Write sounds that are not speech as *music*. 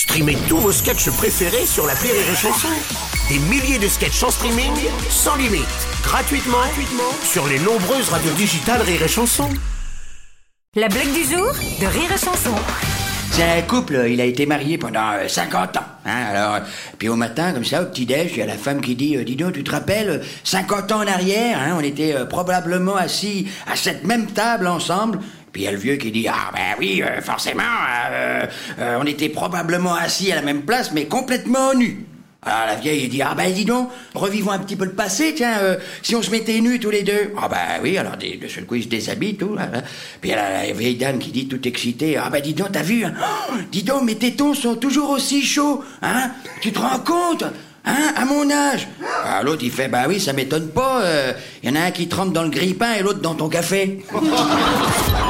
Streamez tous vos sketchs préférés sur la Rire et Chanson. Des milliers de sketchs en streaming, sans limite, gratuitement, gratuitement sur les nombreuses radios digitales Rire et Chanson. La blague du jour de Rire et Chanson. C'est un couple, il a été marié pendant euh, 50 ans. Hein, alors, euh, puis au matin, comme ça, au petit-déj, il y a la femme qui dit, euh, dis donc, tu te rappelles, euh, 50 ans en arrière, hein, on était euh, probablement assis à cette même table ensemble. Puis il y a le vieux qui dit, ah ben oui, euh, forcément, euh, euh, on était probablement assis à la même place, mais complètement nus. Alors la vieille dit, ah ben dis donc, revivons un petit peu le passé, tiens, si on se mettait nus tous les deux. Ah ben oui, alors de seul coup ils se déshabillent, tout. Puis il y a la vieille dame qui dit tout excitée, ah ben dis donc, t'as vu, hein Oh, dis donc, mes tétons sont toujours aussi chauds, hein Tu te rends compte Hein, à mon âge Alors l'autre il fait, bah oui, ça m'étonne pas, il y en a un qui trempe dans le grille-pain et l'autre dans ton café. *laughs*